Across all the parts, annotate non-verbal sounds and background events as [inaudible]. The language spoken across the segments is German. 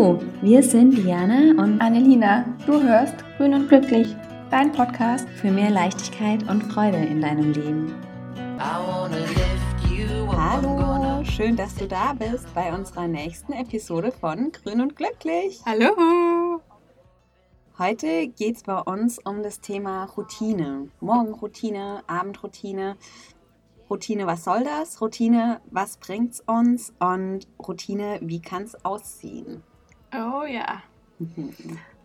Hallo, wir sind Diana und Annelina. Du hörst Grün und Glücklich, dein Podcast für mehr Leichtigkeit und Freude in deinem Leben. Hallo, schön, dass du da bist bei unserer nächsten Episode von Grün und Glücklich. Hallo! Heute geht es bei uns um das Thema Routine. Morgenroutine, Abendroutine. Routine, was soll das? Routine, was bringt es uns? Und Routine, wie kann es aussehen? Oh ja.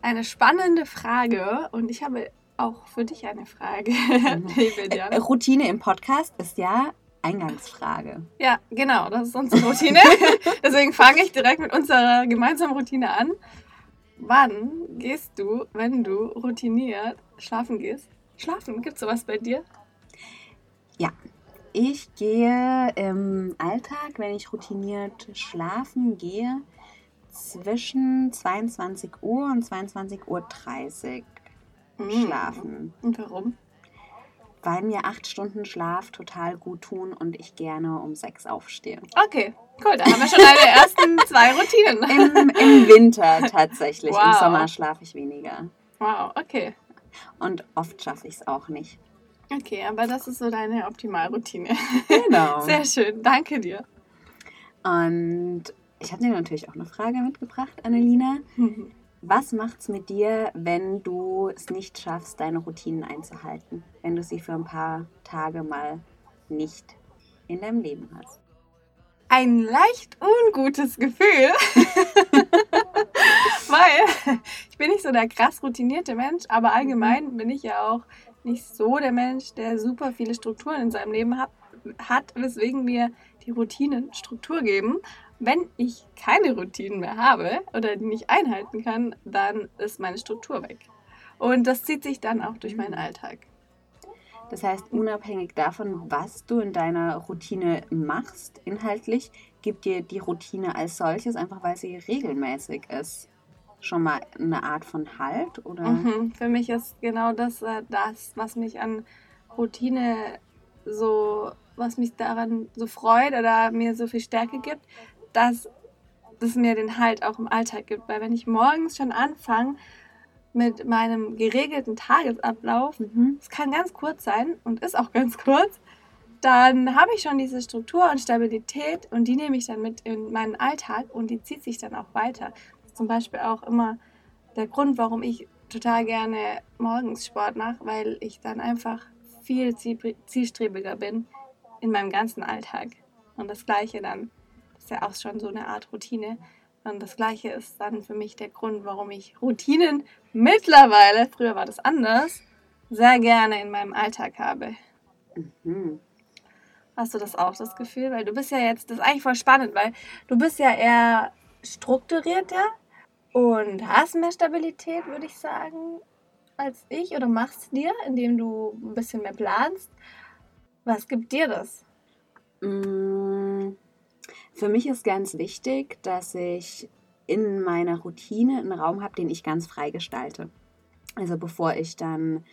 Eine spannende Frage und ich habe auch für dich eine Frage. [laughs] äh, Routine im Podcast ist ja Eingangsfrage. Ja, genau, das ist unsere Routine. [laughs] Deswegen fange ich direkt mit unserer gemeinsamen Routine an. Wann gehst du, wenn du routiniert schlafen gehst? Schlafen, gibt es sowas bei dir? Ja, ich gehe im Alltag, wenn ich routiniert schlafen gehe, zwischen 22 Uhr und 22.30 Uhr mhm. schlafen. Und warum? Weil mir acht Stunden Schlaf total gut tun und ich gerne um sechs aufstehe. Okay, cool. Da haben wir schon deine ersten [laughs] zwei Routinen. Im, Im, Winter tatsächlich. Wow. Im Sommer schlafe ich weniger. Wow, okay. Und oft schaffe ich es auch nicht. Okay, aber das ist so deine Optimalroutine. Genau. [laughs] Sehr schön, danke dir. Und ich habe dir natürlich auch eine Frage mitgebracht, Annelina. [laughs] Was macht's mit dir, wenn du es nicht schaffst, deine Routinen einzuhalten? Wenn du sie für ein paar Tage mal nicht in deinem Leben hast? Ein leicht ungutes Gefühl. [laughs] Weil ich bin nicht so der krass routinierte Mensch, aber allgemein bin ich ja auch nicht so der Mensch, der super viele Strukturen in seinem Leben hat, hat weswegen mir die Routinen Struktur geben. Wenn ich keine Routinen mehr habe oder die nicht einhalten kann, dann ist meine Struktur weg. Und das zieht sich dann auch durch meinen Alltag. Das heißt, unabhängig davon, was du in deiner Routine machst, inhaltlich, gibt dir die Routine als solches, einfach weil sie regelmäßig ist, schon mal eine Art von Halt? Oder? Mhm, für mich ist genau das, äh, das, was mich an Routine so, was mich daran so freut oder mir so viel Stärke gibt, dass das mir den Halt auch im Alltag gibt. Weil wenn ich morgens schon anfange mit meinem geregelten Tagesablauf, es mhm. kann ganz kurz sein und ist auch ganz kurz, dann habe ich schon diese Struktur und Stabilität und die nehme ich dann mit in meinen Alltag und die zieht sich dann auch weiter. Das ist zum Beispiel auch immer der Grund, warum ich total gerne morgens Sport mache, weil ich dann einfach viel zielstrebiger bin in meinem ganzen Alltag. Und das Gleiche dann ist ja auch schon so eine Art Routine. Und das Gleiche ist dann für mich der Grund, warum ich Routinen mittlerweile, früher war das anders, sehr gerne in meinem Alltag habe. Mhm. Hast du das auch, das Gefühl? Weil du bist ja jetzt, das ist eigentlich voll spannend, weil du bist ja eher strukturierter und hast mehr Stabilität, würde ich sagen, als ich oder machst dir, indem du ein bisschen mehr planst. Was gibt dir das? Mmh für mich ist ganz wichtig, dass ich in meiner Routine einen Raum habe, den ich ganz frei gestalte. Also bevor ich dann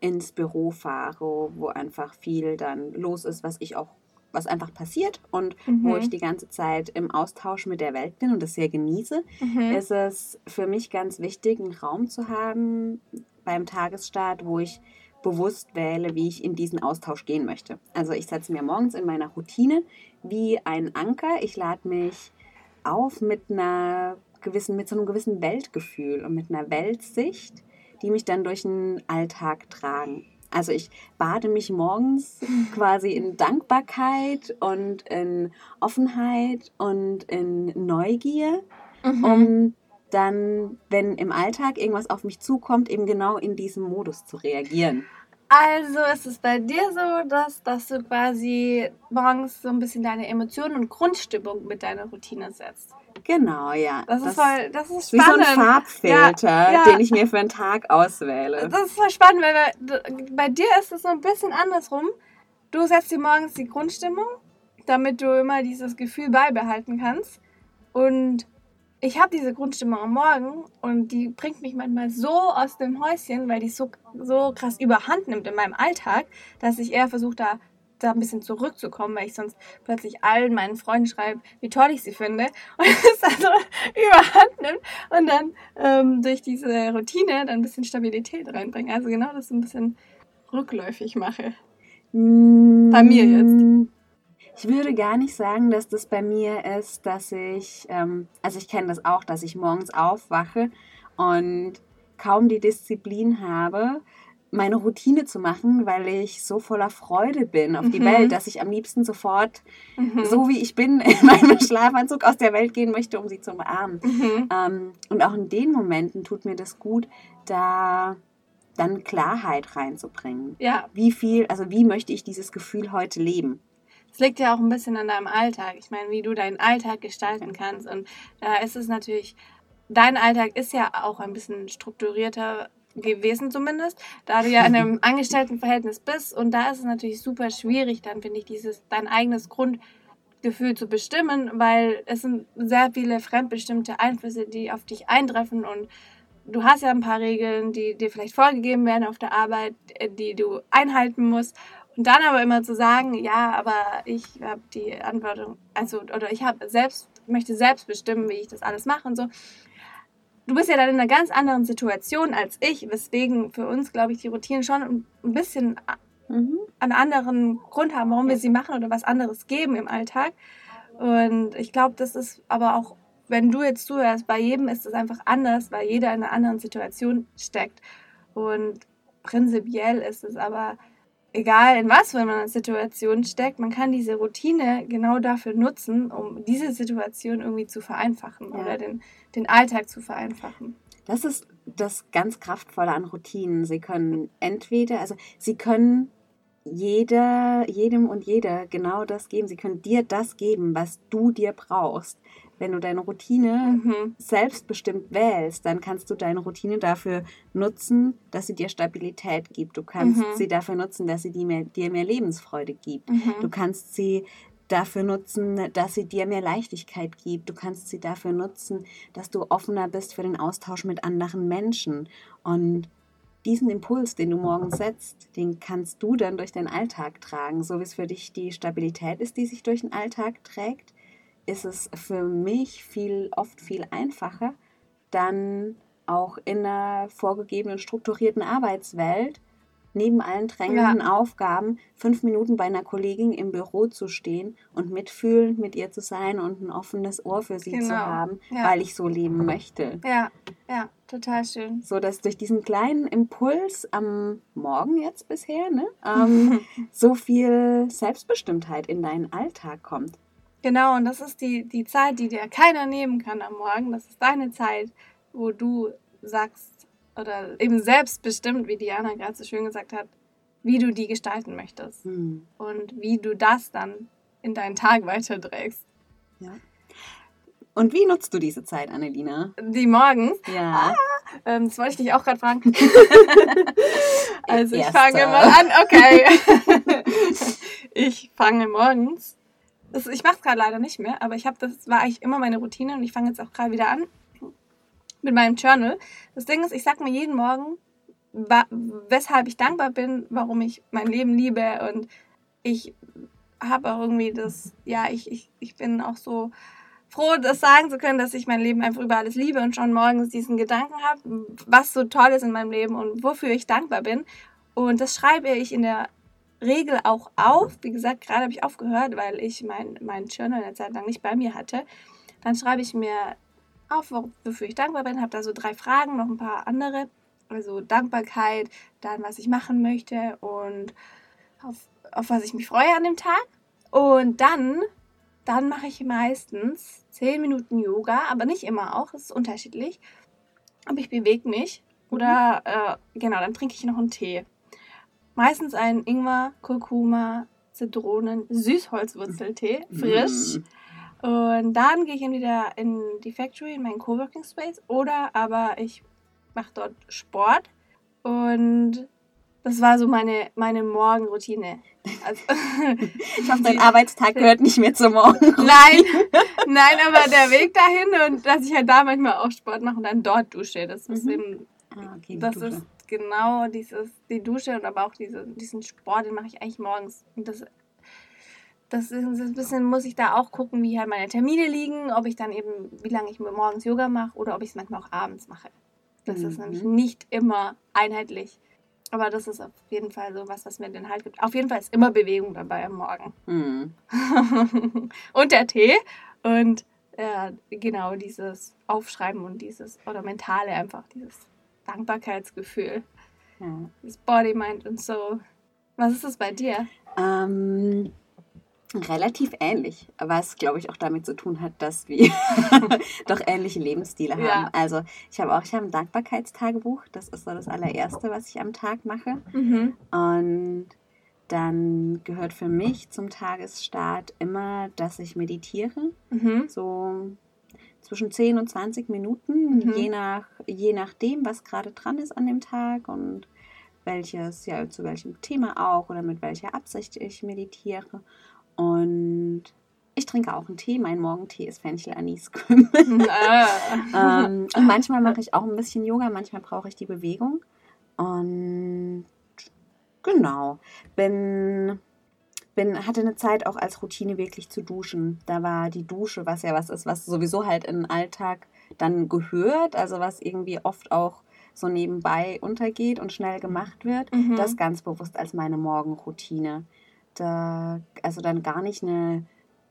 ins Büro fahre, wo einfach viel dann los ist, was ich auch, was einfach passiert und mhm. wo ich die ganze Zeit im Austausch mit der Welt bin und das sehr genieße, mhm. ist es für mich ganz wichtig, einen Raum zu haben beim Tagesstart, wo ich bewusst wähle, wie ich in diesen Austausch gehen möchte. Also ich setze mir morgens in meiner Routine wie ein Anker. Ich lade mich auf mit einer gewissen, mit so einem gewissen Weltgefühl und mit einer Weltsicht, die mich dann durch den Alltag tragen. Also ich bade mich morgens [laughs] quasi in Dankbarkeit und in Offenheit und in Neugier, mhm. um dann, wenn im Alltag irgendwas auf mich zukommt, eben genau in diesem Modus zu reagieren. Also ist es bei dir so, dass, dass du quasi morgens so ein bisschen deine Emotionen und Grundstimmung mit deiner Routine setzt. Genau, ja. Das, das ist voll, das ist spannend. Wie so ein Farbfilter, ja, ja. den ich mir für einen Tag auswähle. Das ist voll spannend, weil bei, bei dir ist es so ein bisschen andersrum. Du setzt dir morgens die Grundstimmung, damit du immer dieses Gefühl beibehalten kannst. Und ich habe diese Grundstimmung am Morgen und die bringt mich manchmal so aus dem Häuschen, weil die so, so krass überhand nimmt in meinem Alltag, dass ich eher versuche, da da ein bisschen zurückzukommen, weil ich sonst plötzlich allen meinen Freunden schreibe, wie toll ich sie finde [laughs] und es also überhand nimmt und dann ähm, durch diese Routine dann ein bisschen Stabilität reinbringe. Also genau das ein bisschen rückläufig mache. Bei mir jetzt. Ich würde gar nicht sagen, dass das bei mir ist, dass ich, ähm, also ich kenne das auch, dass ich morgens aufwache und kaum die Disziplin habe, meine Routine zu machen, weil ich so voller Freude bin auf die mhm. Welt, dass ich am liebsten sofort, mhm. so wie ich bin, [laughs] in meinem Schlafanzug aus der Welt gehen möchte, um sie zu umarmen. Mhm. Ähm, und auch in den Momenten tut mir das gut, da dann Klarheit reinzubringen. Ja. Wie viel, also wie möchte ich dieses Gefühl heute leben? Es liegt ja auch ein bisschen an deinem Alltag. Ich meine, wie du deinen Alltag gestalten kannst. Und da ist es natürlich, dein Alltag ist ja auch ein bisschen strukturierter gewesen zumindest, da du ja in einem [laughs] Angestelltenverhältnis bist und da ist es natürlich super schwierig, dann finde ich dieses dein eigenes Grundgefühl zu bestimmen, weil es sind sehr viele fremdbestimmte Einflüsse, die auf dich eintreffen und du hast ja ein paar Regeln, die dir vielleicht vorgegeben werden auf der Arbeit, äh, die du einhalten musst und dann aber immer zu sagen, ja, aber ich habe die Antwortung, also oder ich habe selbst möchte selbst bestimmen, wie ich das alles mache und so du bist ja dann in einer ganz anderen Situation als ich, weswegen für uns, glaube ich, die Routinen schon ein bisschen mhm. einen anderen Grund haben, warum wir sie machen oder was anderes geben im Alltag. Und ich glaube, das ist aber auch, wenn du jetzt zuhörst, bei jedem ist es einfach anders, weil jeder in einer anderen Situation steckt. Und prinzipiell ist es aber egal in was für einer Situation steckt, man kann diese Routine genau dafür nutzen, um diese Situation irgendwie zu vereinfachen ja. oder den, den Alltag zu vereinfachen. Das ist das ganz Kraftvolle an Routinen. Sie können entweder, also sie können jeder, jedem und jeder genau das geben. Sie können dir das geben, was du dir brauchst wenn du deine Routine mhm. selbstbestimmt wählst, dann kannst du deine Routine dafür nutzen, dass sie dir Stabilität gibt. Du kannst mhm. sie dafür nutzen, dass sie dir mehr, dir mehr Lebensfreude gibt. Mhm. Du kannst sie dafür nutzen, dass sie dir mehr Leichtigkeit gibt. Du kannst sie dafür nutzen, dass du offener bist für den Austausch mit anderen Menschen. Und diesen Impuls, den du morgens setzt, den kannst du dann durch deinen Alltag tragen, so wie es für dich die Stabilität ist, die sich durch den Alltag trägt ist es für mich viel, oft viel einfacher, dann auch in einer vorgegebenen, strukturierten Arbeitswelt neben allen drängenden ja. Aufgaben fünf Minuten bei einer Kollegin im Büro zu stehen und mitfühlend mit ihr zu sein und ein offenes Ohr für sie genau. zu haben, ja. weil ich so leben möchte. Ja, ja, total schön. So dass durch diesen kleinen Impuls am Morgen jetzt bisher, ne, ähm, [laughs] so viel Selbstbestimmtheit in deinen Alltag kommt. Genau, und das ist die, die Zeit, die dir keiner nehmen kann am Morgen. Das ist deine Zeit, wo du sagst oder eben selbstbestimmt, wie Diana gerade so schön gesagt hat, wie du die gestalten möchtest hm. und wie du das dann in deinen Tag weiterträgst. Ja. Und wie nutzt du diese Zeit, Annelina? Die morgens? Ja. Ah, ähm, das wollte ich dich auch gerade fragen. [laughs] [laughs] also ich fange mal an, okay. [laughs] ich fange morgens ich mache es gerade leider nicht mehr, aber ich habe das war eigentlich immer meine Routine und ich fange jetzt auch gerade wieder an mit meinem Journal. Das Ding ist, ich sage mir jeden Morgen, weshalb ich dankbar bin, warum ich mein Leben liebe und ich habe auch irgendwie das, ja, ich, ich, ich bin auch so froh, das sagen zu können, dass ich mein Leben einfach über alles liebe und schon morgens diesen Gedanken habe, was so toll ist in meinem Leben und wofür ich dankbar bin. Und das schreibe ich in der Regel auch auf. Wie gesagt, gerade habe ich aufgehört, weil ich mein, mein Journal eine Zeit lang nicht bei mir hatte. Dann schreibe ich mir auf, wofür ich dankbar bin, habe da so drei Fragen, noch ein paar andere. Also Dankbarkeit, dann was ich machen möchte und auf, auf was ich mich freue an dem Tag. Und dann, dann mache ich meistens 10 Minuten Yoga, aber nicht immer auch, es ist unterschiedlich. Aber ich bewege mich. Oder äh, genau, dann trinke ich noch einen Tee. Meistens einen Ingwer, Kurkuma, Zitronen, Süßholzwurzeltee, frisch. Und dann gehe ich entweder in die Factory, in meinen Coworking Space, oder aber ich mache dort Sport. Und das war so meine, meine Morgenroutine. Also, [laughs] ich hoffe, dein Arbeitstag gehört nicht mehr zum Morgen. Nein, nein, aber der Weg dahin und dass ich halt da manchmal auch Sport mache und dann dort dusche, das ist mhm. eben, ah, okay, das ist genau dieses, die Dusche und aber auch diese, diesen Sport, den mache ich eigentlich morgens. Und das das ist ein bisschen, muss ich da auch gucken, wie halt meine Termine liegen, ob ich dann eben, wie lange ich morgens Yoga mache oder ob ich es manchmal auch abends mache. Das mhm. ist nämlich nicht immer einheitlich. Aber das ist auf jeden Fall so was, was mir den Halt gibt. Auf jeden Fall ist immer Bewegung dabei am Morgen. Mhm. [laughs] und der Tee. Und äh, genau dieses Aufschreiben und dieses, oder mentale einfach, dieses Dankbarkeitsgefühl. Ja. Das Body, Mind und so. Was ist das bei dir? Ähm, relativ ähnlich, was glaube ich auch damit zu tun hat, dass wir [laughs] doch ähnliche Lebensstile haben. Ja. Also ich habe auch, ich habe ein Dankbarkeitstagebuch, das ist so das allererste, was ich am Tag mache. Mhm. Und dann gehört für mich zum Tagesstart immer, dass ich meditiere. Mhm. So zwischen 10 und 20 Minuten, mhm. je, nach, je nachdem, was gerade dran ist an dem Tag und welches, ja, zu welchem Thema auch oder mit welcher Absicht ich meditiere. Und ich trinke auch einen Tee. Mein Morgentee ist Fenchel Anis ah. [laughs] ähm, und manchmal mache ich auch ein bisschen Yoga, manchmal brauche ich die Bewegung. Und genau, bin, bin, hatte eine Zeit auch als Routine wirklich zu duschen. Da war die Dusche, was ja was ist, was sowieso halt in den Alltag dann gehört, also was irgendwie oft auch so nebenbei untergeht und schnell gemacht wird, mhm. das ganz bewusst als meine Morgenroutine. Da, also dann gar nicht eine,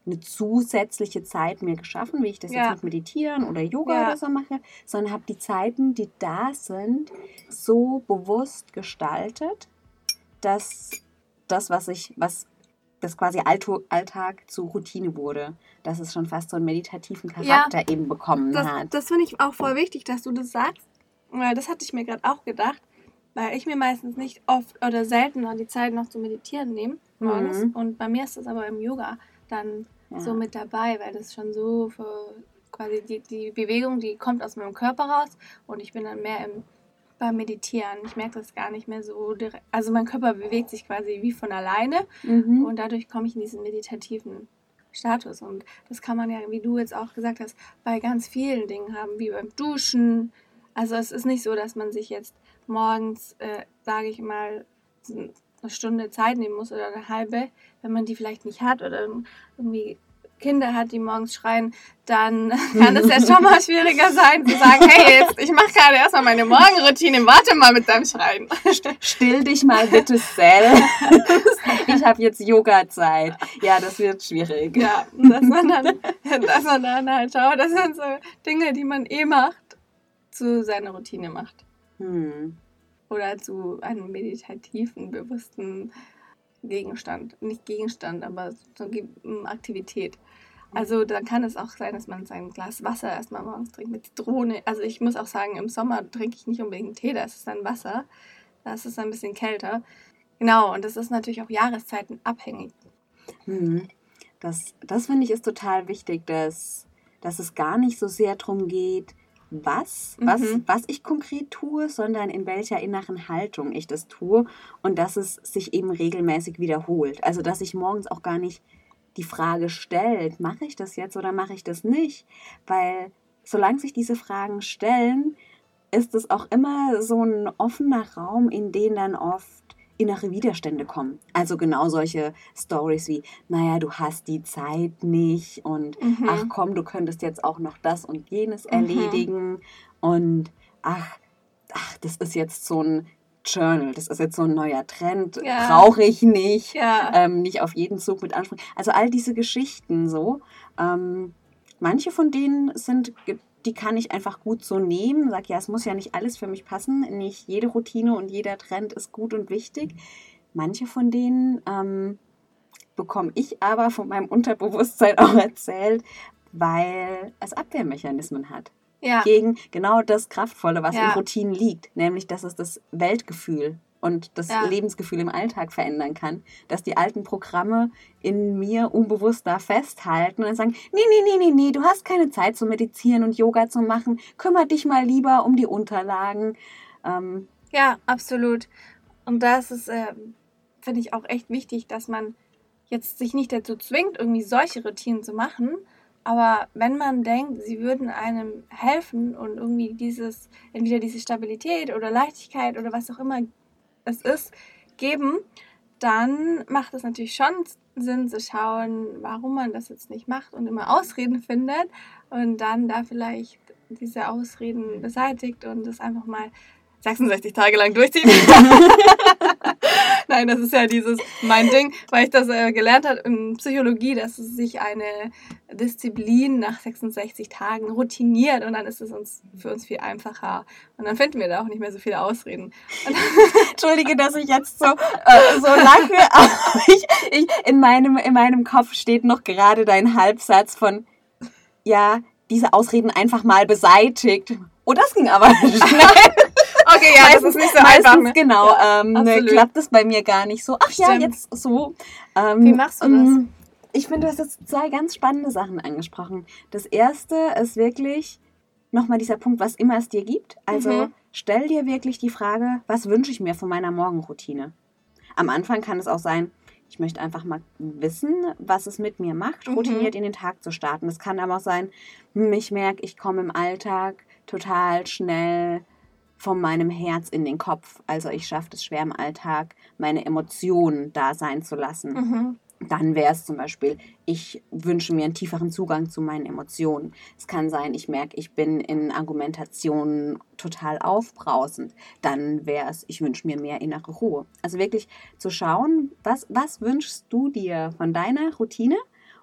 eine zusätzliche Zeit mir geschaffen, wie ich das ja. jetzt mit Meditieren oder Yoga ja. oder so mache, sondern habe die Zeiten, die da sind, so bewusst gestaltet, dass das, was ich, was das quasi Alltag zu Routine wurde, dass es schon fast so einen meditativen Charakter ja, eben bekommen das, hat. Das finde ich auch voll wichtig, dass du das sagst, weil das hatte ich mir gerade auch gedacht, weil ich mir meistens nicht oft oder selten noch die Zeit noch zu meditieren nehme morgens. Mhm. Und bei mir ist das aber im Yoga dann ja. so mit dabei, weil das schon so für quasi die, die Bewegung, die kommt aus meinem Körper raus und ich bin dann mehr im beim Meditieren. Ich merke das gar nicht mehr so direkt. Also mein Körper bewegt sich quasi wie von alleine mhm. und dadurch komme ich in diesen meditativen Status. Und das kann man ja, wie du jetzt auch gesagt hast, bei ganz vielen Dingen haben, wie beim Duschen. Also es ist nicht so, dass man sich jetzt morgens, äh, sage ich mal, eine Stunde Zeit nehmen muss oder eine halbe, wenn man die vielleicht nicht hat oder irgendwie Kinder hat, die morgens schreien, dann [laughs] kann es ja [laughs] schon mal schwieriger sein zu sagen, hey, jetzt, ich mache gerade erstmal meine Morgenroutine, warte mal mit deinem Schreien. Still dich mal bitte selbst. [laughs] Ich habe jetzt Yoga-Zeit. Ja, das wird schwierig. Ja, dass man dann, dass man dann halt schaut, das sind so Dinge, die man eh macht, zu seiner Routine macht. Hm. Oder zu einem meditativen, bewussten Gegenstand. Nicht Gegenstand, aber so Aktivität. Also da kann es auch sein, dass man sein Glas Wasser erstmal morgens trinkt mit Zitrone. Also ich muss auch sagen, im Sommer trinke ich nicht unbedingt Tee, da ist es dann Wasser. Da ist es ein bisschen kälter. Genau, und das ist natürlich auch Jahreszeiten abhängig. Hm. Das, das finde ich ist total wichtig, dass, dass es gar nicht so sehr darum geht, was, was, mhm. was ich konkret tue, sondern in welcher inneren Haltung ich das tue und dass es sich eben regelmäßig wiederholt. Also dass ich morgens auch gar nicht die Frage stellt, mache ich das jetzt oder mache ich das nicht? Weil solange sich diese Fragen stellen, ist es auch immer so ein offener Raum, in den dann oft innere Widerstände kommen. Also genau solche Stories wie, naja, du hast die Zeit nicht und mhm. ach komm, du könntest jetzt auch noch das und jenes mhm. erledigen und ach, ach, das ist jetzt so ein Journal, das ist jetzt so ein neuer Trend, ja. brauche ich nicht, ja. ähm, nicht auf jeden Zug mit ansprechen. Also all diese Geschichten so. Ähm, manche von denen sind die kann ich einfach gut so nehmen. Sag ja, es muss ja nicht alles für mich passen. Nicht jede Routine und jeder Trend ist gut und wichtig. Manche von denen ähm, bekomme ich aber von meinem Unterbewusstsein [laughs] auch erzählt, weil es Abwehrmechanismen hat. Ja. Gegen genau das Kraftvolle, was ja. in Routinen liegt, nämlich dass es das Weltgefühl und das ja. Lebensgefühl im Alltag verändern kann. Dass die alten Programme in mir unbewusst da festhalten und sagen, nee, nee, nee, nee, nee, du hast keine Zeit zu meditieren und Yoga zu machen. Kümmere dich mal lieber um die Unterlagen. Ähm, ja, absolut. Und das ist, äh, finde ich, auch echt wichtig, dass man jetzt sich nicht dazu zwingt, irgendwie solche Routinen zu machen. Aber wenn man denkt, sie würden einem helfen und irgendwie dieses, entweder diese Stabilität oder Leichtigkeit oder was auch immer es ist, geben, dann macht es natürlich schon sind, zu schauen, warum man das jetzt nicht macht und immer Ausreden findet und dann da vielleicht diese Ausreden beseitigt und das einfach mal 66 Tage lang durchzieht. [laughs] Nein, das ist ja dieses mein Ding, weil ich das äh, gelernt habe in Psychologie, dass es sich eine Disziplin nach 66 Tagen routiniert und dann ist es uns für uns viel einfacher und dann finden wir da auch nicht mehr so viele Ausreden. [laughs] Entschuldige, dass ich jetzt so äh, so lache, [laughs] aber ich, ich, in meinem in meinem Kopf steht noch gerade dein Halbsatz von ja diese Ausreden einfach mal beseitigt. Oh, das ging aber schnell. Okay, ja, das ist nicht so meistens, einfach. Ne? genau, Ja, ähm, absolut. klappt es bei mir gar nicht so. Ach ja, Stimmt. jetzt so. Ähm, Wie machst du das? ähm, Ich finde, du hast jetzt zwei ganz spannende Sachen angesprochen. Das erste ist wirklich nochmal dieser Punkt, was immer es dir gibt. Also Mhm. stell dir wirklich die Frage, was wünsche ich mir von meiner Morgenroutine? Am Anfang kann es auch sein, ich möchte einfach mal wissen, was es mit mir macht, Mhm. routiniert in den Tag zu starten. Es kann aber auch sein, hm, ich merke, ich komme im Alltag total schnell von meinem Herz in den Kopf. Also ich schaffe es schwer im Alltag, meine Emotionen da sein zu lassen. Mhm. Dann wäre es zum Beispiel, ich wünsche mir einen tieferen Zugang zu meinen Emotionen. Es kann sein, ich merke, ich bin in Argumentationen total aufbrausend. Dann wäre es, ich wünsche mir mehr innere Ruhe. Also wirklich zu schauen, was, was wünschst du dir von deiner Routine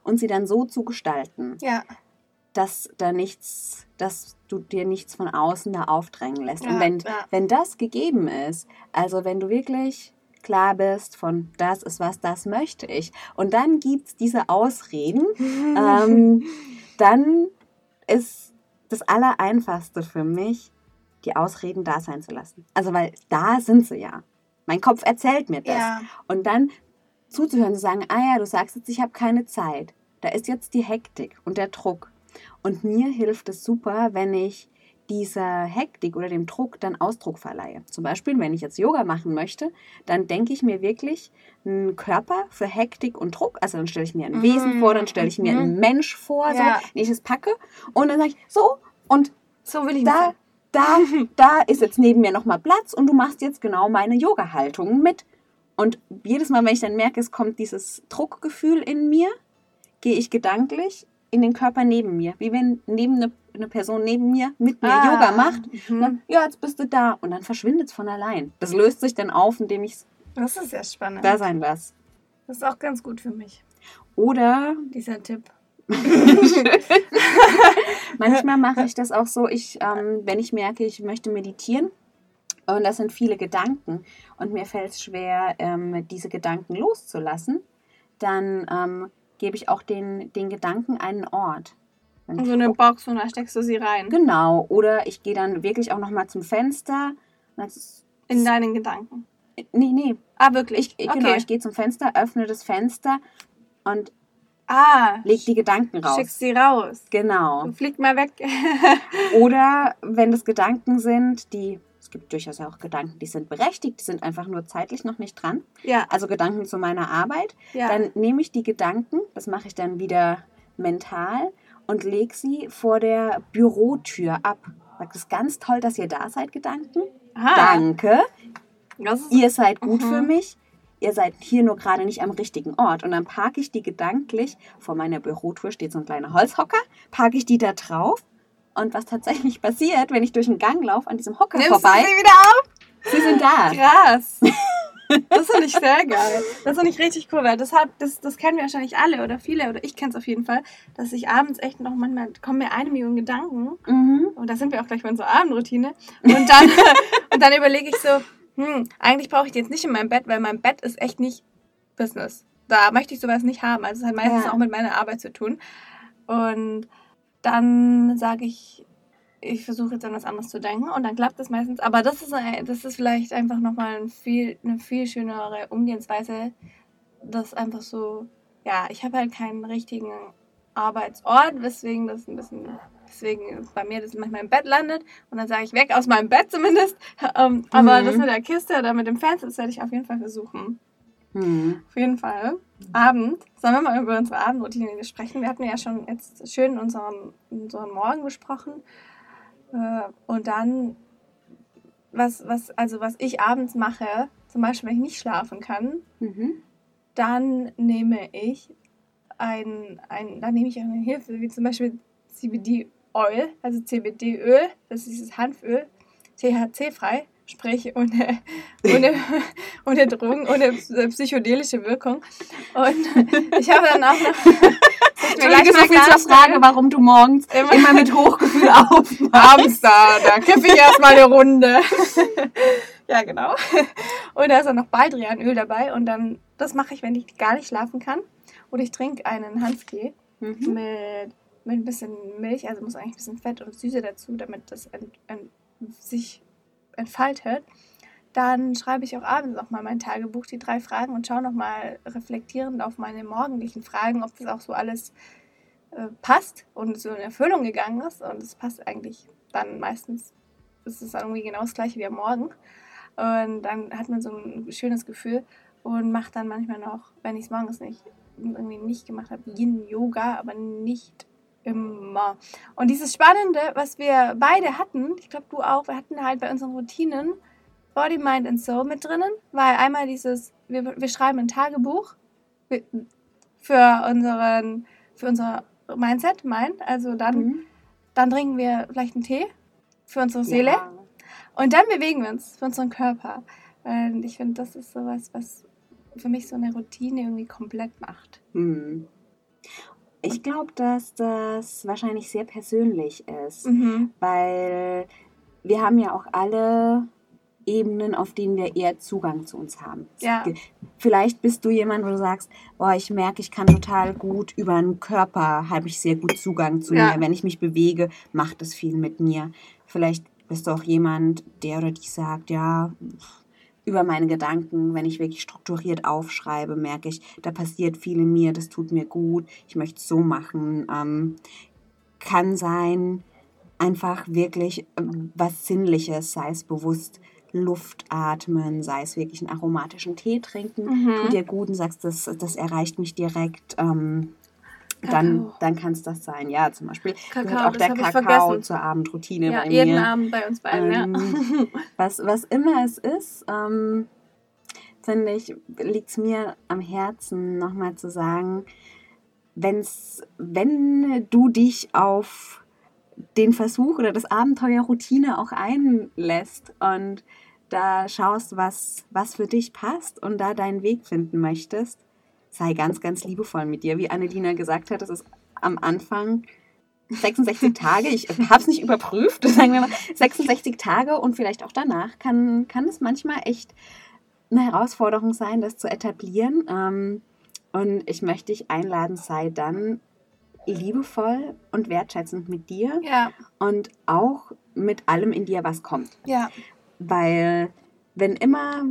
und sie dann so zu gestalten, Ja, dass da nichts, dass du dir nichts von außen da aufdrängen lässt. Ja, und wenn, ja. wenn das gegeben ist, also wenn du wirklich klar bist von das ist was, das möchte ich, und dann gibt es diese Ausreden, [laughs] ähm, dann ist das Allereinfachste für mich, die Ausreden da sein zu lassen. Also weil da sind sie ja. Mein Kopf erzählt mir das. ja. Und dann zuzuhören, zu sagen, ah ja, du sagst jetzt, ich habe keine Zeit. Da ist jetzt die Hektik und der Druck. Und mir hilft es super, wenn ich dieser Hektik oder dem Druck dann Ausdruck verleihe. Zum Beispiel, wenn ich jetzt Yoga machen möchte, dann denke ich mir wirklich einen Körper für Hektik und Druck. Also dann stelle ich mir ein Wesen Mhm. vor, dann stelle ich mir Mhm. einen Mensch vor, so, Ja. den ich es packe. Und dann sage ich, so, und So will ich da, nicht da, [laughs] da ist jetzt neben mir nochmal Platz und du machst jetzt genau meine Yoga-Haltung mit. Und jedes Mal, wenn ich dann merke, es kommt dieses Druckgefühl in mir, gehe ich gedanklich in den Körper neben mir. Wie wenn neben eine, eine Person neben mir mit mir Ah, Yoga macht. mhm. Dann, ja, jetzt bist du da. Und dann verschwindet es von allein. Das löst sich dann auf, indem ich es Das ist sehr spannend. da sein lasse. Das ist auch ganz gut für mich, Oder dieser Tipp. [laughs] Manchmal mache ich das auch so, ich, ähm, wenn ich merke, ich möchte meditieren und das sind viele Gedanken und mir fällt es schwer, ähm, diese Gedanken loszulassen, dann ähm, gebe ich auch den, den Gedanken einen Ort. Dann- So eine Box und da steckst du sie rein. Genau, oder ich gehe dann wirklich auch nochmal zum Fenster. und In deinen Gedanken. nee, nee, Ah, wirklich? ich, okay. genau, ich gehe zum Fenster, öffne das Fenster und ah, leg die Gedanken raus. schickst sie raus. Genau. Flieg mal weg. [laughs] Oder wenn das Gedanken sind, die, es gibt durchaus auch Gedanken, die sind berechtigt, die sind einfach nur zeitlich noch nicht dran. ja, Also Gedanken zu meiner Arbeit. ja. Dann nehme ich die Gedanken, das mache ich dann wieder mental und lege sie vor der Bürotür ab. Sag, Das ist ganz toll, dass ihr da seid, Gedanken. Aha, Danke. Ihr seid gut Mhm. für mich. Ihr seid hier nur gerade nicht am richtigen Ort. Und dann parke ich die gedanklich, vor meiner Bürotür steht so ein kleiner Holzhocker, parke ich die da drauf. Und was tatsächlich passiert, wenn ich durch den Gang laufe, an diesem Hocker Nimmst vorbei, sie wieder auf? sie sind da. Krass. [laughs] Das finde ich sehr geil. Das finde ich richtig cool, weil das, hat, das, das kennen wir wahrscheinlich alle oder viele, oder ich kenne es auf jeden Fall, dass ich abends echt noch manchmal, kommen mir eine Million Gedanken Mhm. und da sind wir auch gleich bei unserer Abendroutine und dann, [laughs] und dann überlege ich so, hm, eigentlich brauche ich die jetzt nicht in meinem Bett, weil mein Bett ist echt nicht Business. Da möchte ich sowas nicht haben. Also es hat meistens Ja. auch mit meiner Arbeit zu tun. Und dann sage ich, ich versuche jetzt an was anderes zu denken und dann klappt das meistens. Aber das ist, ein- das ist vielleicht einfach nochmal ein viel, eine viel schönere Umgehensweise, das einfach so, ja, ich habe halt keinen richtigen Arbeitsort, weswegen das ein bisschen, deswegen bei mir das manchmal im Bett landet und dann sage ich weg aus meinem Bett zumindest. [laughs] Ähm, aber Mhm. das mit der Kiste oder mit dem Fenster, das werde ich auf jeden Fall versuchen. Mhm. Auf jeden Fall. Abend. Sollen wir mal über unsere Abendroutine sprechen? Wir hatten ja schon jetzt schön unseren, unseren Morgen besprochen. Äh, Und dann, was, was, also was ich abends mache, zum Beispiel, wenn ich nicht schlafen kann, Mhm. dann nehme ich ein, ein dann nehme ich eine Hilfe, wie zum Beispiel CBD Oil, also CBD Öl, das ist dieses Hanföl, THC-frei, sprich ohne, ohne, ohne Drogen, ohne psychedelische Wirkung. Und ich habe dann auch noch. [laughs] Entschuldige so viel zur Frage, warum du morgens immer, immer mit Hochgefühl aufmachst. da, da kippe ich erstmal eine Runde. [laughs] ja, genau. Und da ist auch noch Baldrianöl dabei und dann, das mache ich, wenn ich gar nicht schlafen kann. Oder ich trinke einen Hanftee mhm. mit, mit ein bisschen Milch, also muss eigentlich ein bisschen Fett und Süße dazu, damit das ent, ent, sich entfaltet. Dann schreibe ich auch abends noch mal mein Tagebuch, die drei Fragen und schaue noch mal reflektierend auf meine morgendlichen Fragen, ob das auch so alles äh, passt und so in Erfüllung gegangen ist. Und es passt eigentlich dann meistens, ist es dann irgendwie genau das gleiche wie am Morgen. Und dann hat man so ein schönes Gefühl und macht dann manchmal noch, wenn ich es morgens nicht irgendwie nicht gemacht habe, Yin-Yoga, aber nicht immer. Und dieses Spannende, was wir beide hatten, ich glaube du auch, wir hatten halt bei unseren Routinen Body, Mind and Soul mit drinnen, weil einmal dieses, wir, wir schreiben ein Tagebuch für unseren, für unser Mindset, Mind, also dann, mhm. dann trinken wir vielleicht einen Tee für unsere Seele ja. und dann bewegen wir uns für unseren Körper. Und ich finde, das ist sowas, was für mich so eine Routine irgendwie komplett macht. Mhm. Ich glaube, dass das wahrscheinlich sehr persönlich ist, mhm. weil wir haben ja auch alle Ebenen, auf denen wir eher Zugang zu uns haben. Ja. Vielleicht bist du jemand, wo du sagst, boah, ich merke, ich kann total gut über den Körper, habe ich sehr gut Zugang zu ja. mir. Wenn ich mich bewege, macht es viel mit mir. Vielleicht bist du auch jemand, der oder die sagt, ja, über meine Gedanken, wenn ich wirklich strukturiert aufschreibe, merke ich, da passiert viel in mir, das tut mir gut, ich möchte es so machen. Ähm, kann sein, einfach wirklich ähm, was Sinnliches, sei es bewusst Luft atmen, sei es wirklich einen aromatischen Tee trinken, mhm. tut dir gut und sagst, das, das erreicht mich direkt. Ähm, dann, dann kann es das sein. Ja, zum Beispiel Kakao, gehört auch der Kakao zur Abendroutine ja, bei jeden mir. Abend bei uns beiden, ähm, ja. was, was immer es ist, ähm, finde ich, liegt es mir am Herzen, nochmal zu sagen, wenn's, wenn du dich auf den Versuch oder das Abenteuer Routine auch einlässt und da schaust, was, was für dich passt und da deinen Weg finden möchtest, sei ganz, ganz liebevoll mit dir. Wie Annelina gesagt hat, das ist am Anfang 66 Tage, ich habe es nicht überprüft, [laughs] sagen wir mal, 66 Tage und vielleicht auch danach kann, kann es manchmal echt eine Herausforderung sein, das zu etablieren. Ähm, und ich möchte dich einladen, sei dann liebevoll und wertschätzend mit dir ja. und auch mit allem in dir, was kommt. Ja. Weil wenn immer,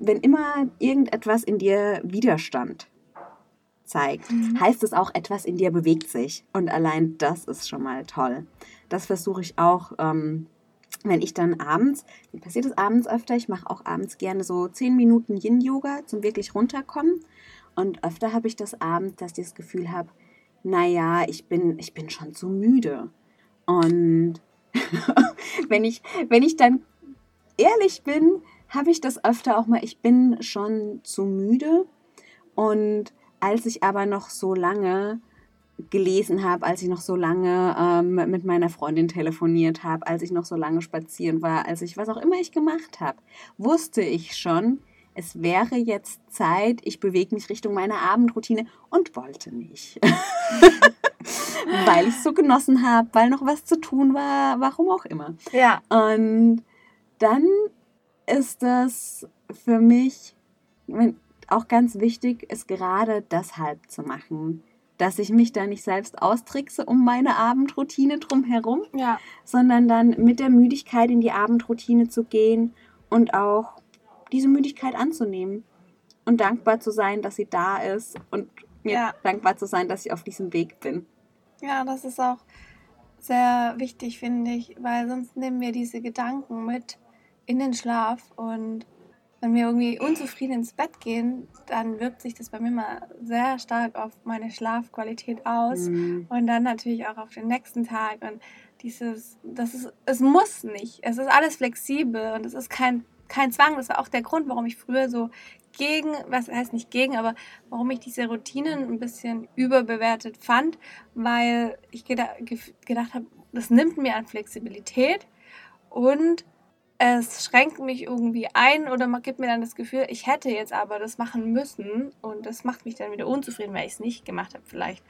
wenn immer irgendetwas in dir Widerstand zeigt, mhm. heißt es auch, etwas in dir bewegt sich. Und allein das ist schon mal toll. Das versuche ich auch, ähm, wenn ich dann abends, mir passiert es abends öfter, ich mache auch abends gerne so 10 Minuten Yin-Yoga zum wirklich runterkommen. Und öfter habe ich das abends, dass ich das Gefühl habe, naja, ich bin, ich bin schon zu müde. Und [laughs] wenn, ich, wenn ich dann ehrlich bin, habe ich das öfter auch mal, ich bin schon zu müde. Und als ich aber noch so lange gelesen habe, als ich noch so lange ähm, mit meiner Freundin telefoniert habe, als ich noch so lange spazieren war, als ich was auch immer ich gemacht habe, wusste ich schon, es wäre jetzt Zeit, ich bewege mich Richtung meiner Abendroutine und wollte nicht. [laughs] weil ich es so genossen habe, weil noch was zu tun war, warum auch immer. Ja. Und dann ist das für mich auch ganz wichtig, es gerade deshalb zu machen, dass ich mich da nicht selbst austrickse um meine Abendroutine drumherum, ja. sondern dann mit der Müdigkeit in die Abendroutine zu gehen und auch diese Müdigkeit anzunehmen und dankbar zu sein, dass sie da ist und mir ja. dankbar zu sein, dass ich auf diesem Weg bin. Ja, das ist auch sehr wichtig, finde ich, weil sonst nehmen wir diese Gedanken mit in den Schlaf und wenn wir irgendwie unzufrieden ins Bett gehen, dann wirkt sich das bei mir mal sehr stark auf meine Schlafqualität aus mhm. und dann natürlich auch auf den nächsten Tag und dieses, das ist, es muss nicht, es ist alles flexibel und es ist kein, kein Zwang. Das war auch der Grund, warum ich früher so gegen, was heißt nicht gegen, aber warum ich diese Routinen ein bisschen überbewertet fand, weil ich geda gedacht habe, das nimmt mir an Flexibilität und es schränkt mich irgendwie ein oder man gibt mir dann das Gefühl, ich hätte jetzt aber das machen müssen und das macht mich dann wieder unzufrieden, weil ich es nicht gemacht habe vielleicht.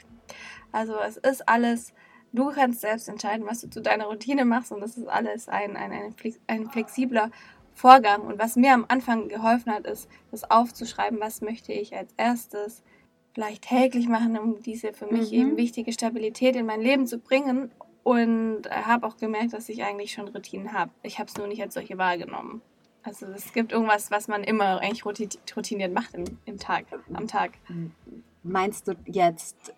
Also es ist alles, du kannst selbst entscheiden, was du zu deiner Routine machst und das ist alles ein, ein, ein, ein flexibler Vorgang. Und was mir am Anfang geholfen hat, ist, das aufzuschreiben, was möchte ich als erstes vielleicht täglich machen, um diese für mich mhm. eben wichtige Stabilität in mein Leben zu bringen und habe auch gemerkt, dass ich eigentlich schon Routinen habe. Ich habe es nur nicht als solche wahrgenommen. Also es gibt irgendwas, was man immer eigentlich routiniert macht im, im Tag, am Tag. Meinst du jetzt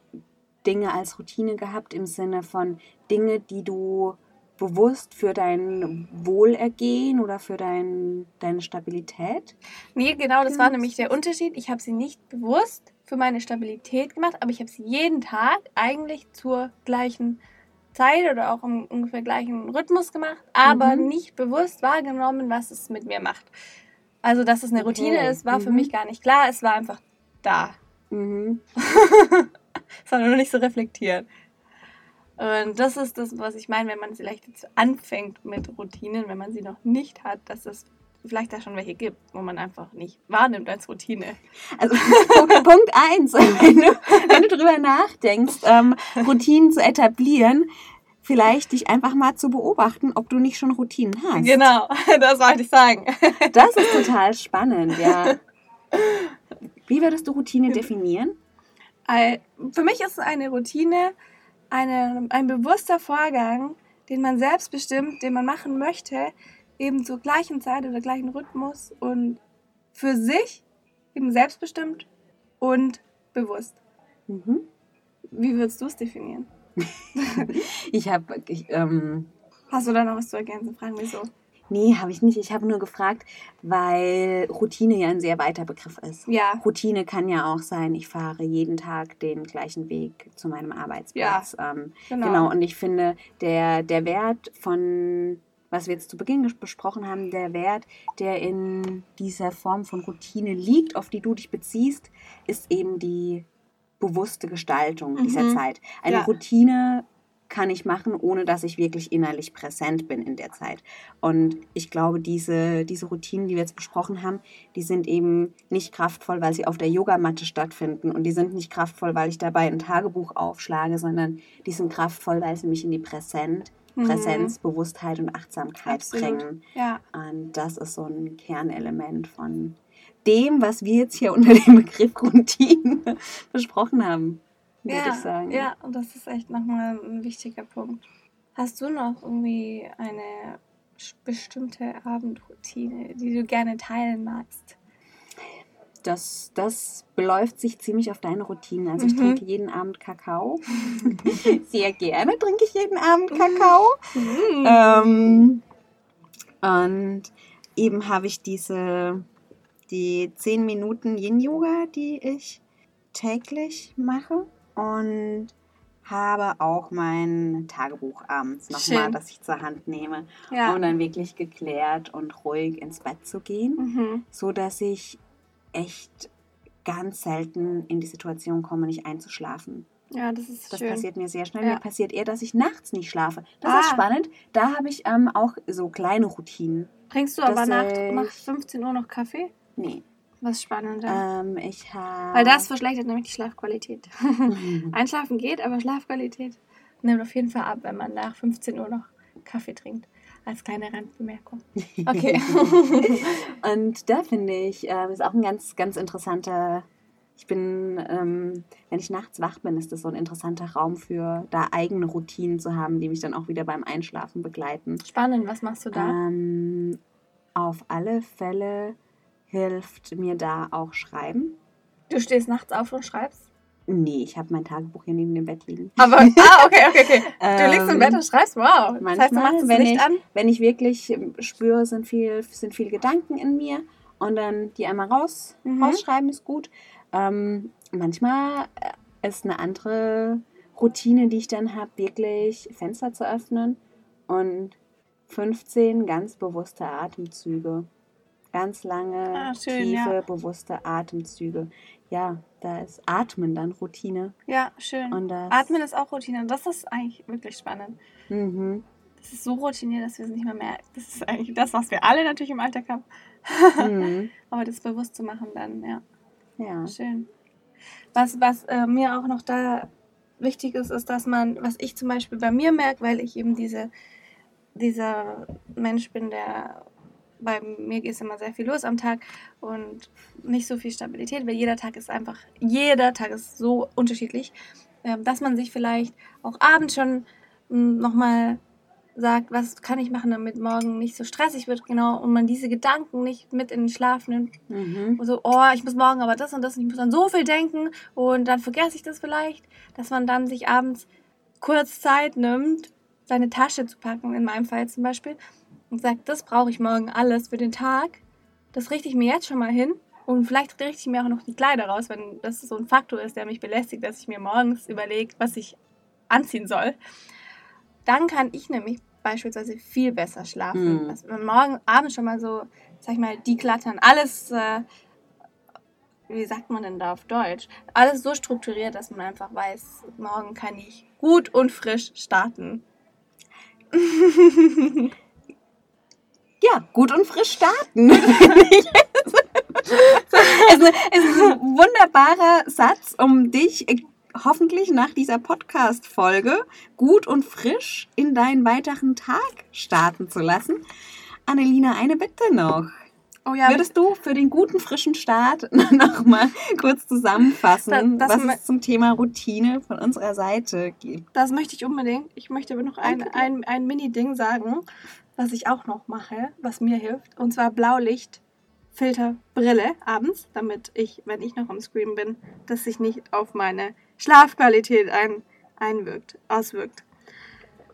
Dinge als Routine gehabt im Sinne von Dinge, die du bewusst für dein Wohlergehen oder für dein, deine Stabilität? Nee, genau, das war nämlich der Unterschied. Ich habe sie nicht bewusst für meine Stabilität gemacht, aber ich habe sie jeden Tag eigentlich zur gleichen Zeit oder auch im ungefähr gleichen Rhythmus gemacht, aber mhm. nicht bewusst wahrgenommen, was es mit mir macht. Also, dass es eine Routine okay. ist, war mhm. für mich gar nicht klar. Es war einfach da. Mhm. [laughs] das war nur nicht so reflektiert. Und das ist das, was ich meine, wenn man vielleicht jetzt anfängt mit Routinen, wenn man sie noch nicht hat, dass es vielleicht da schon welche gibt, wo man einfach nicht wahrnimmt als Routine. Also [laughs] Punkt eins, [laughs] wenn du, wenn du drüber nachdenkst, ähm, Routinen zu etablieren, vielleicht dich einfach mal zu beobachten, ob du nicht schon Routinen hast. Genau, [laughs] das wollte ich sagen. Das ist total spannend, ja. Wie würdest du Routine definieren? Für mich ist eine Routine eine, ein bewusster Vorgang, den man selbst bestimmt, den man machen möchte, eben zur gleichen Zeit oder gleichen Rhythmus und für sich eben selbstbestimmt und bewusst. Mhm. Wie würdest du es definieren? [laughs] ich habe. Ähm, Hast du da noch was zu ergänzen? Fragen wieso? Nee, habe ich nicht. Ich habe nur gefragt, weil Routine ja ein sehr weiter Begriff ist. Ja. Routine kann ja auch sein, ich fahre jeden Tag den gleichen Weg zu meinem Arbeitsplatz. Ja, ähm, genau. genau. Und ich finde, der, der Wert von, was wir jetzt zu Beginn besprochen haben, der Wert, der in dieser Form von Routine liegt, auf die du dich beziehst, ist eben die bewusste Gestaltung mhm. dieser Zeit. Eine ja. Routine kann ich machen, ohne dass ich wirklich innerlich präsent bin in der Zeit. Und ich glaube, diese, diese Routinen, die wir jetzt besprochen haben, die sind eben nicht kraftvoll, weil sie auf der Yogamatte stattfinden. Und die sind nicht kraftvoll, weil ich dabei ein Tagebuch aufschlage, sondern die sind kraftvoll, weil sie mich in die Präsent, mhm. Präsenz, Bewusstheit und Achtsamkeit Absolut. bringen. Ja. Und das ist so ein Kernelement von dem, was wir jetzt hier [laughs] unter dem Begriff Routine [laughs] besprochen haben würde ja, ich sagen. Ja, und das ist echt nochmal ein wichtiger Punkt. Hast du noch irgendwie eine bestimmte Abendroutine, die du gerne teilen magst? Das, das beläuft sich ziemlich auf deine Routine. Also ich mhm. trinke jeden Abend Kakao. [laughs] Sehr gerne trinke ich jeden Abend Kakao. Mhm. Ähm, und eben habe ich diese die 10 Minuten Yin-Yoga, die ich täglich mache und habe auch mein Tagebuch abends nochmal, das ich zur Hand nehme, ja. um dann wirklich geklärt und ruhig ins Bett zu gehen, mhm. so dass ich echt ganz selten in die Situation komme, nicht einzuschlafen. Ja, das ist Das schön. passiert mir sehr schnell. Ja. Mir passiert eher, dass ich nachts nicht schlafe. Das ah. ist spannend. Da habe ich ähm, auch so kleine Routinen. Trinkst du aber nach, nach 15 Uhr noch Kaffee? Nee. Was spannend. Ähm, ich habe. Weil das verschlechtert nämlich die Schlafqualität. [laughs] Einschlafen geht, aber Schlafqualität nimmt auf jeden Fall ab, wenn man nach 15 Uhr noch Kaffee trinkt. Als kleine Randbemerkung. [laughs] Okay. [laughs] Und da finde ich, äh, ist auch ein ganz, ganz interessanter. Ich bin, ähm, wenn ich nachts wach bin, ist das so ein interessanter Raum für da eigene Routinen zu haben, die mich dann auch wieder beim Einschlafen begleiten. Spannend, was machst du da? Ähm, auf alle Fälle hilft mir da auch Schreiben. Du stehst nachts auf und schreibst? Nee, ich habe mein Tagebuch hier neben dem Bett liegen. Aber, ah, okay, [laughs] okay, okay. Du liegst im Bett und schreibst, wow. Manchmal, das heißt, du machst wenn, ich, an? wenn ich wirklich spüre, sind, viel, sind viele Gedanken in mir und dann die einmal raus, mhm. rausschreiben ist gut. Ähm, manchmal äh, ist eine andere Routine, die ich dann habe, wirklich Fenster zu öffnen und 15 ganz bewusste Atemzüge Ganz lange, Ah, schön, tiefe, ja. bewusste Atemzüge. Ja, da ist Atmen dann Routine. Ja, schön. Und das, Atmen ist auch Routine. Das ist eigentlich wirklich spannend. Mhm. Das ist so routiniert, dass wir es nicht mehr merken. Das ist eigentlich das, was wir alle natürlich im Alltag haben. Mhm. [laughs] Aber das bewusst zu machen dann, ja. Ja. Schön. Was, was äh, mir auch noch da wichtig ist, ist, dass man, was ich zum Beispiel bei mir merke, weil ich eben diese, dieser Mensch bin, der bei mir ist immer sehr viel los am Tag und nicht so viel Stabilität, weil jeder Tag ist einfach, jeder Tag ist so unterschiedlich, ähm, dass man sich vielleicht auch abends schon nochmal sagt, was kann ich machen, damit morgen nicht so stressig wird, genau, und man diese Gedanken nicht mit in den Schlaf nimmt Mhm. und so, oh, ich muss morgen aber das und das und ich muss an so viel denken und dann vergesse ich das vielleicht, dass man dann sich abends kurz Zeit nimmt, seine Tasche zu packen, in meinem Fall zum Beispiel, und sagt, das brauche ich morgen alles für den Tag, das richte ich mir jetzt schon mal hin und vielleicht richte ich mir auch noch die Kleider raus, wenn das so ein Faktor ist, der mich belästigt, dass ich mir morgens überlege, was ich anziehen soll. Dann kann ich nämlich beispielsweise viel besser schlafen. Mhm. Also wenn morgen Abend schon mal so, sag ich mal, deklattern, alles, äh, wie sagt man denn da auf Deutsch? Alles so strukturiert, dass man einfach weiß, morgen kann ich gut und frisch starten. [laughs] Ja, gut und frisch starten. [laughs] es, ist, ein wunderbarer Satz, um dich äh, hoffentlich nach dieser Podcast-Folge gut und frisch in deinen weiteren Tag starten zu lassen. Annelina, eine Bitte noch. Oh ja, Würdest du für den guten, frischen Start [laughs] nochmal kurz zusammenfassen, Da- das was es zum Thema Routine von unserer Seite gibt? das möchte ich unbedingt. Ich möchte aber noch ein, ein, ein Mini-Ding sagen, was ich auch noch mache, was mir hilft. Und zwar Blaulichtfilterbrille abends, damit ich, wenn ich noch am Screen bin, das sich nicht auf meine Schlafqualität ein, einwirkt, auswirkt.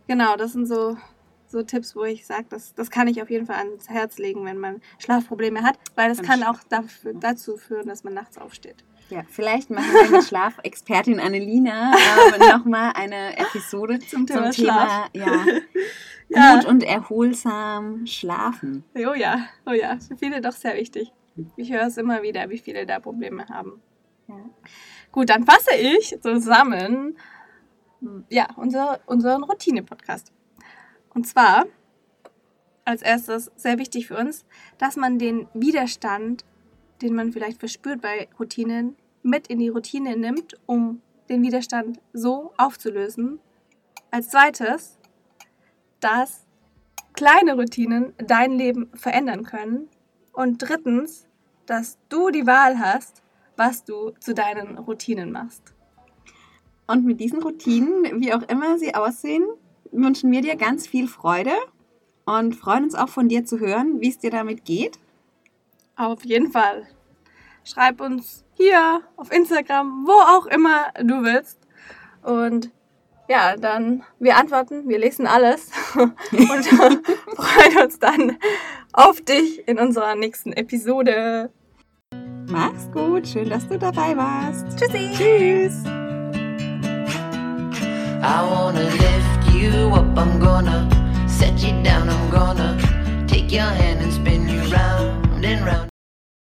Genau, das sind so, so Tipps, wo ich sage, das, das kann ich auf jeden Fall ans Herz legen, wenn man Schlafprobleme hat, weil das kann auch dafür, dazu führen, dass man nachts aufsteht. Ja, vielleicht machen wir mit Schlafexpertin Annelina äh, nochmal eine Episode Zum zum Thema Thema ja, [laughs] Ja. gut und erholsam schlafen. Oh ja, oh ja, für viele doch sehr wichtig. Ich höre es immer wieder, wie viele da Probleme haben. Ja. Gut, dann fasse ich zusammen ja, unser, unseren Routine-Podcast. Und zwar als erstes sehr wichtig für uns, dass man den Widerstand, den man vielleicht verspürt bei Routinen, mit in die Routine nimmt, um den Widerstand so aufzulösen. Als zweites, dass kleine Routinen dein Leben verändern können. Und drittens, dass du die Wahl hast, was du zu deinen Routinen machst. Und mit diesen Routinen, wie auch immer sie aussehen, wünschen wir dir ganz viel Freude und freuen uns auch von dir zu hören, wie es dir damit geht. Auf jeden Fall. Schreib uns hier auf Instagram, wo auch immer du willst. Und ja, dann wir antworten, wir lesen alles [laughs] und [laughs] freuen uns dann auf dich in unserer nächsten Episode. Mach's gut, schön, dass du dabei warst. Tschüssi. Tschüss. I wanna lift you up, I'm gonna set you down, I'm gonna take your hand and spin you round and round.